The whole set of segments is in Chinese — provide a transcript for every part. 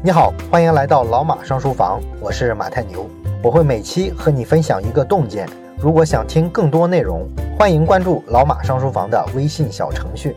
你好，欢迎来到老马上书房，我是马太牛，我会每期和你分享一个洞见。如果想听更多内容，欢迎关注老马上书房的微信小程序。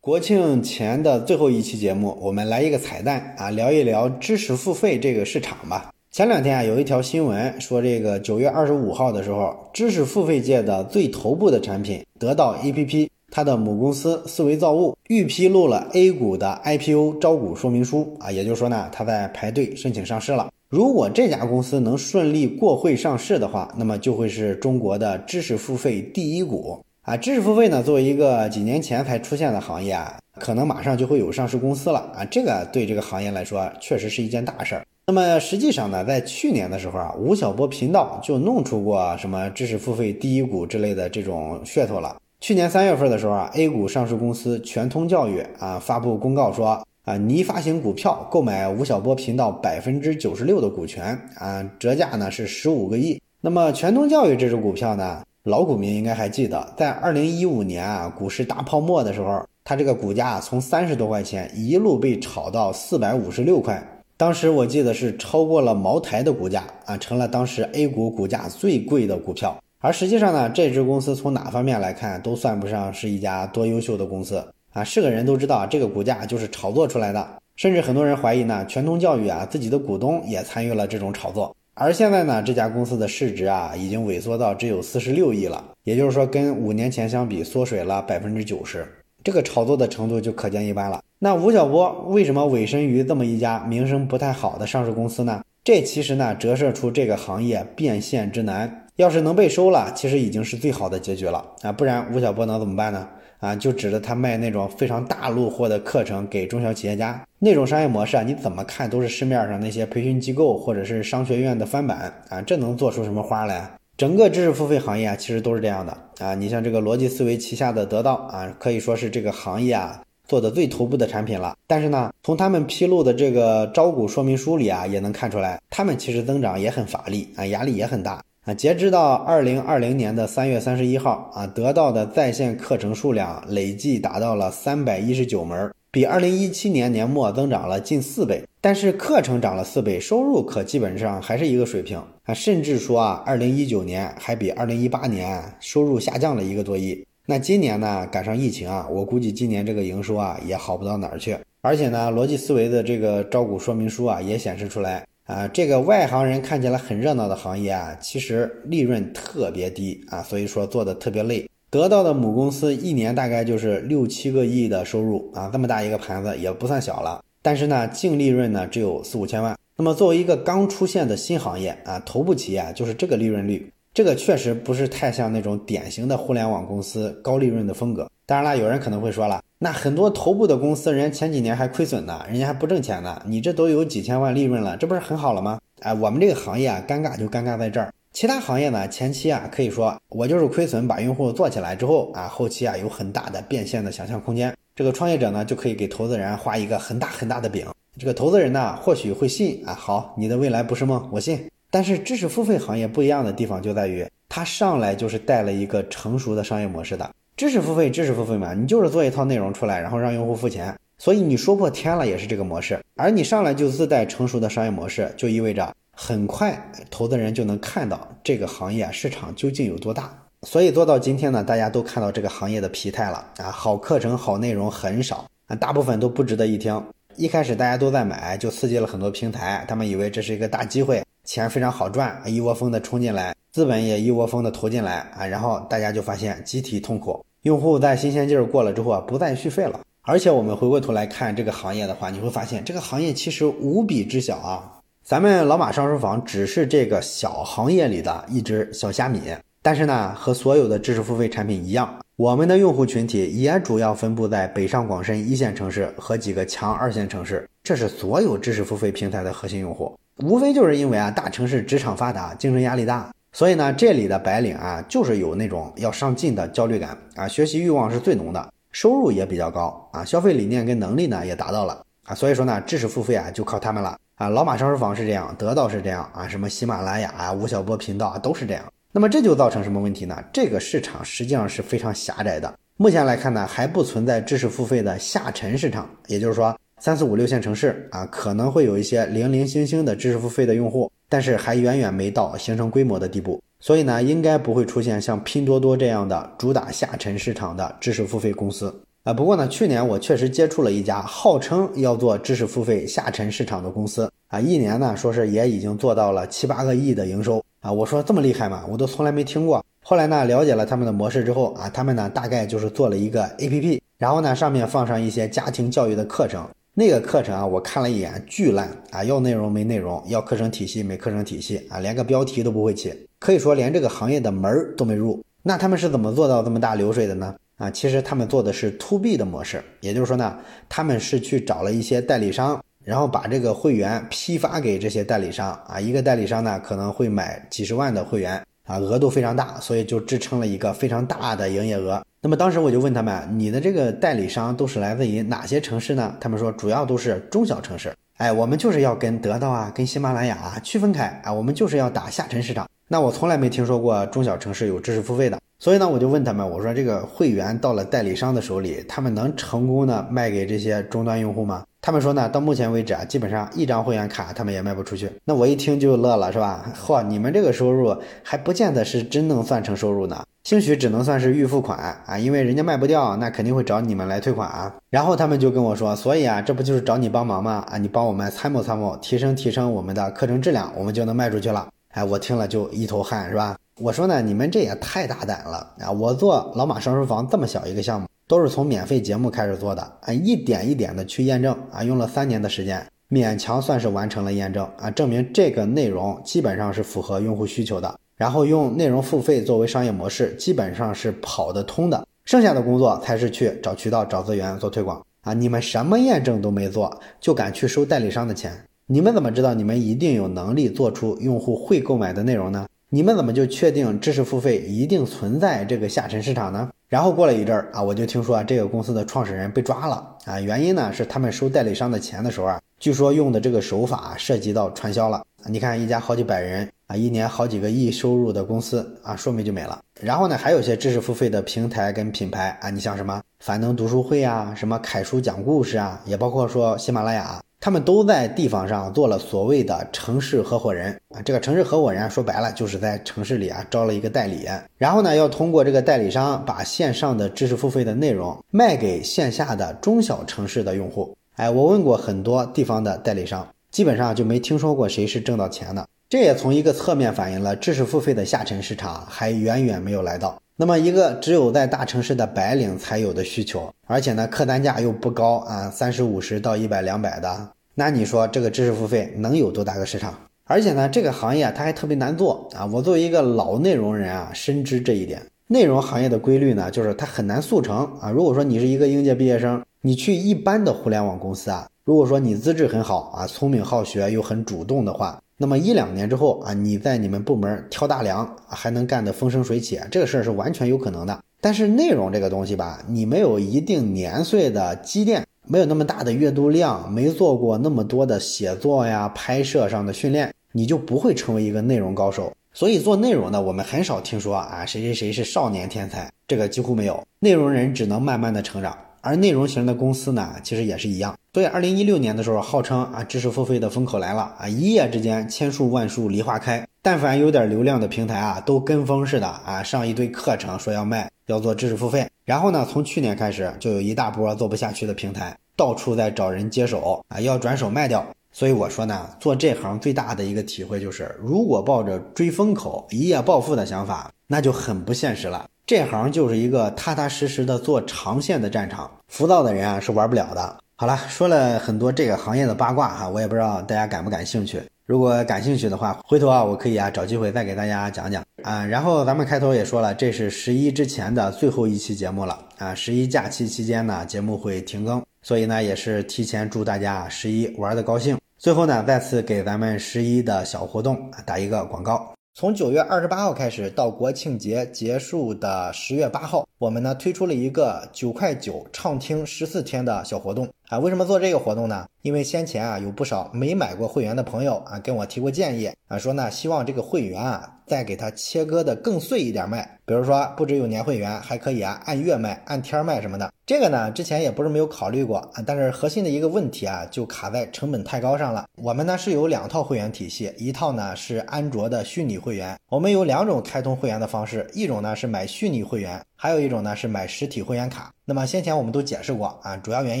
国庆前的最后一期节目，我们来一个彩蛋啊，聊一聊知识付费这个市场吧。前两天啊，有一条新闻说，这个九月二十五号的时候，知识付费界的最头部的产品得到 APP。它的母公司思维造物预披露了 A 股的 IPO 招股说明书啊，也就是说呢，它在排队申请上市了。如果这家公司能顺利过会上市的话，那么就会是中国的知识付费第一股啊。知识付费呢，作为一个几年前才出现的行业啊，可能马上就会有上市公司了啊。这个对这个行业来说，确实是一件大事儿。那么实际上呢，在去年的时候啊，吴晓波频道就弄出过什么知识付费第一股之类的这种噱头了。去年三月份的时候啊，A 股上市公司全通教育啊发布公告说啊，拟发行股票购买吴晓波频道百分之九十六的股权啊，折价呢是十五个亿。那么全通教育这只股票呢，老股民应该还记得，在二零一五年啊股市大泡沫的时候，它这个股价从三十多块钱一路被炒到四百五十六块，当时我记得是超过了茅台的股价啊，成了当时 A 股股价最贵的股票。而实际上呢，这支公司从哪方面来看都算不上是一家多优秀的公司啊！是个人都知道，这个股价就是炒作出来的。甚至很多人怀疑呢，全通教育啊自己的股东也参与了这种炒作。而现在呢，这家公司的市值啊已经萎缩到只有四十六亿了，也就是说跟五年前相比缩水了百分之九十。这个炒作的程度就可见一斑了。那吴晓波为什么委身于这么一家名声不太好的上市公司呢？这其实呢折射出这个行业变现之难。要是能被收了，其实已经是最好的结局了啊！不然吴晓波能怎么办呢？啊，就指着他卖那种非常大路货的课程给中小企业家那种商业模式啊，你怎么看都是市面上那些培训机构或者是商学院的翻版啊！这能做出什么花来？整个知识付费行业啊，其实都是这样的啊！你像这个逻辑思维旗下的得到啊，可以说是这个行业啊做的最头部的产品了。但是呢，从他们披露的这个招股说明书里啊，也能看出来，他们其实增长也很乏力啊，压力也很大。啊，截止到二零二零年的三月三十一号啊，得到的在线课程数量累计达到了三百一十九门，比二零一七年年末增长了近四倍。但是课程涨了四倍，收入可基本上还是一个水平啊，甚至说啊，二零一九年还比二零一八年收入下降了一个多亿。那今年呢，赶上疫情啊，我估计今年这个营收啊也好不到哪儿去。而且呢，逻辑思维的这个招股说明书啊也显示出来。啊，这个外行人看起来很热闹的行业啊，其实利润特别低啊，所以说做的特别累。得到的母公司一年大概就是六七个亿的收入啊，这么大一个盘子也不算小了。但是呢，净利润呢只有四五千万。那么作为一个刚出现的新行业啊，头部企业就是这个利润率，这个确实不是太像那种典型的互联网公司高利润的风格。当然了，有人可能会说了。那很多头部的公司，人家前几年还亏损呢，人家还不挣钱呢。你这都有几千万利润了，这不是很好了吗？哎，我们这个行业啊，尴尬就尴尬在这儿。其他行业呢，前期啊，可以说我就是亏损，把用户做起来之后啊，后期啊有很大的变现的想象空间。这个创业者呢，就可以给投资人画一个很大很大的饼。这个投资人呢，或许会信啊，好，你的未来不是梦，我信。但是知识付费行业不一样的地方就在于，它上来就是带了一个成熟的商业模式的。知识付费，知识付费嘛，你就是做一套内容出来，然后让用户付钱，所以你说破天了也是这个模式。而你上来就自带成熟的商业模式，就意味着很快投资人就能看到这个行业市场究竟有多大。所以做到今天呢，大家都看到这个行业的疲态了啊，好课程、好内容很少啊，大部分都不值得一听。一开始大家都在买，就刺激了很多平台，他们以为这是一个大机会，钱非常好赚，一窝蜂的冲进来，资本也一窝蜂的投进来啊，然后大家就发现集体痛苦。用户在新鲜劲儿过了之后啊，不再续费了。而且我们回过头来看这个行业的话，你会发现这个行业其实无比之小啊。咱们老马上书房只是这个小行业里的一只小虾米，但是呢，和所有的知识付费产品一样，我们的用户群体也主要分布在北上广深一线城市和几个强二线城市，这是所有知识付费平台的核心用户。无非就是因为啊，大城市职场发达，竞争压力大。所以呢，这里的白领啊，就是有那种要上进的焦虑感啊，学习欲望是最浓的，收入也比较高啊，消费理念跟能力呢也达到了啊，所以说呢，知识付费啊就靠他们了啊，老马上书房是这样，得到是这样啊，什么喜马拉雅啊、吴晓波频道啊都是这样。那么这就造成什么问题呢？这个市场实际上是非常狭窄的。目前来看呢，还不存在知识付费的下沉市场，也就是说，三四五六线城市啊，可能会有一些零零星星的知识付费的用户，但是还远远没到形成规模的地步。所以呢，应该不会出现像拼多多这样的主打下沉市场的知识付费公司啊。不过呢，去年我确实接触了一家号称要做知识付费下沉市场的公司啊，一年呢说是也已经做到了七八个亿的营收啊。我说这么厉害吗？我都从来没听过。后来呢，了解了他们的模式之后啊，他们呢大概就是做了一个 APP，然后呢上面放上一些家庭教育的课程。那个课程啊，我看了一眼，巨烂啊！要内容没内容，要课程体系没课程体系啊，连个标题都不会起，可以说连这个行业的门儿都没入。那他们是怎么做到这么大流水的呢？啊，其实他们做的是 to B 的模式，也就是说呢，他们是去找了一些代理商，然后把这个会员批发给这些代理商啊，一个代理商呢可能会买几十万的会员啊，额度非常大，所以就支撑了一个非常大的营业额。那么当时我就问他们，你的这个代理商都是来自于哪些城市呢？他们说主要都是中小城市。哎，我们就是要跟得到啊，跟喜马拉雅啊区分开啊，我们就是要打下沉市场。那我从来没听说过中小城市有知识付费的，所以呢，我就问他们，我说这个会员到了代理商的手里，他们能成功的卖给这些终端用户吗？他们说呢，到目前为止啊，基本上一张会员卡他们也卖不出去。那我一听就乐了，是吧？嚯，你们这个收入还不见得是真能算成收入呢。兴许只能算是预付款啊，因为人家卖不掉，那肯定会找你们来退款啊。然后他们就跟我说，所以啊，这不就是找你帮忙吗？啊，你帮我们参谋参谋，提升提升我们的课程质量，我们就能卖出去了。哎，我听了就一头汗，是吧？我说呢，你们这也太大胆了啊！我做老马上书房这么小一个项目，都是从免费节目开始做的，啊，一点一点的去验证啊，用了三年的时间，勉强算是完成了验证啊，证明这个内容基本上是符合用户需求的。然后用内容付费作为商业模式，基本上是跑得通的。剩下的工作才是去找渠道、找资源、做推广啊！你们什么验证都没做，就敢去收代理商的钱？你们怎么知道你们一定有能力做出用户会购买的内容呢？你们怎么就确定知识付费一定存在这个下沉市场呢？然后过了一阵儿啊，我就听说啊，这个公司的创始人被抓了啊，原因呢是他们收代理商的钱的时候啊，据说用的这个手法涉及到传销了。你看一家好几百人啊，一年好几个亿收入的公司啊，说没就没了。然后呢，还有些知识付费的平台跟品牌啊，你像什么樊登读书会啊，什么凯叔讲故事啊，也包括说喜马拉雅。他们都在地方上做了所谓的城市合伙人啊，这个城市合伙人说白了就是在城市里啊招了一个代理，然后呢要通过这个代理商把线上的知识付费的内容卖给线下的中小城市的用户。哎，我问过很多地方的代理商，基本上就没听说过谁是挣到钱的。这也从一个侧面反映了知识付费的下沉市场还远远没有来到。那么一个只有在大城市的白领才有的需求，而且呢客单价又不高啊，三十五十到一百两百的。那你说这个知识付费能有多大个市场？而且呢，这个行业，它还特别难做啊。我作为一个老内容人啊，深知这一点。内容行业的规律呢，就是它很难速成啊。如果说你是一个应届毕业生，你去一般的互联网公司啊，如果说你资质很好啊，聪明好学又很主动的话，那么一两年之后啊，你在你们部门挑大梁，还能干得风生水起，这个事儿是完全有可能的。但是内容这个东西吧，你没有一定年岁的积淀。没有那么大的阅读量，没做过那么多的写作呀、拍摄上的训练，你就不会成为一个内容高手。所以做内容呢，我们很少听说啊，谁谁谁是少年天才，这个几乎没有。内容人只能慢慢的成长，而内容型的公司呢，其实也是一样。所以二零一六年的时候，号称啊，知识付费的风口来了啊，一夜之间千树万树梨花开，但凡有点流量的平台啊，都跟风似的啊，上一堆课程说要卖，要做知识付费。然后呢，从去年开始就有一大波做不下去的平台，到处在找人接手啊，要转手卖掉。所以我说呢，做这行最大的一个体会就是，如果抱着追风口、一夜暴富的想法，那就很不现实了。这行就是一个踏踏实实的做长线的战场，浮躁的人啊是玩不了的。好了，说了很多这个行业的八卦哈，我也不知道大家感不感兴趣。如果感兴趣的话，回头啊，我可以啊找机会再给大家讲讲啊。然后咱们开头也说了，这是十一之前的最后一期节目了啊。十一假期期间呢，节目会停更，所以呢，也是提前祝大家十一玩的高兴。最后呢，再次给咱们十一的小活动打一个广告。从九月二十八号开始到国庆节结束的十月八号，我们呢推出了一个九块九畅听十四天的小活动啊。为什么做这个活动呢？因为先前啊有不少没买过会员的朋友啊跟我提过建议啊，说呢希望这个会员啊再给它切割的更碎一点卖。比如说，不只有年会员，还可以啊按月卖、按天卖什么的。这个呢，之前也不是没有考虑过啊，但是核心的一个问题啊，就卡在成本太高上了。我们呢是有两套会员体系，一套呢是安卓的虚拟会员。我们有两种开通会员的方式，一种呢是买虚拟会员，还有一种呢是买实体会员卡。那么先前我们都解释过啊，主要原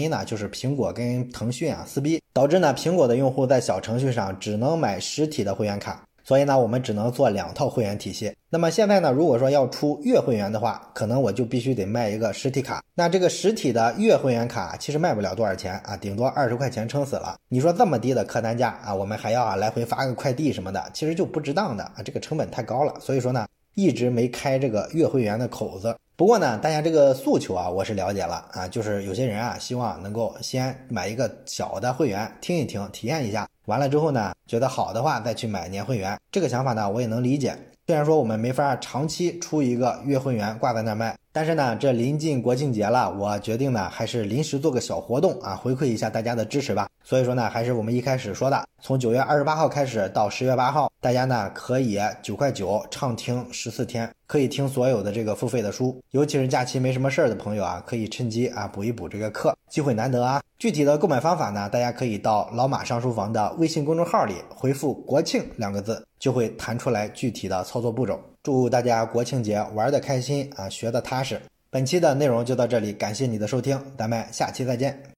因呢就是苹果跟腾讯啊撕逼，导致呢苹果的用户在小程序上只能买实体的会员卡。所以呢，我们只能做两套会员体系。那么现在呢，如果说要出月会员的话，可能我就必须得卖一个实体卡。那这个实体的月会员卡其实卖不了多少钱啊，顶多二十块钱撑死了。你说这么低的客单价啊，我们还要啊来回发个快递什么的，其实就不值当的啊，这个成本太高了。所以说呢，一直没开这个月会员的口子。不过呢，大家这个诉求啊，我是了解了啊，就是有些人啊，希望能够先买一个小的会员听一听，体验一下。完了之后呢，觉得好的话再去买年会员，这个想法呢我也能理解。虽然说我们没法长期出一个月会员挂在那卖，但是呢，这临近国庆节了，我决定呢还是临时做个小活动啊，回馈一下大家的支持吧。所以说呢，还是我们一开始说的，从九月二十八号开始到十月八号，大家呢可以九块九畅听十四天。可以听所有的这个付费的书，尤其是假期没什么事儿的朋友啊，可以趁机啊补一补这个课，机会难得啊。具体的购买方法呢，大家可以到老马上书房的微信公众号里回复“国庆”两个字，就会弹出来具体的操作步骤。祝大家国庆节玩的开心啊，学的踏实。本期的内容就到这里，感谢你的收听，咱们下期再见。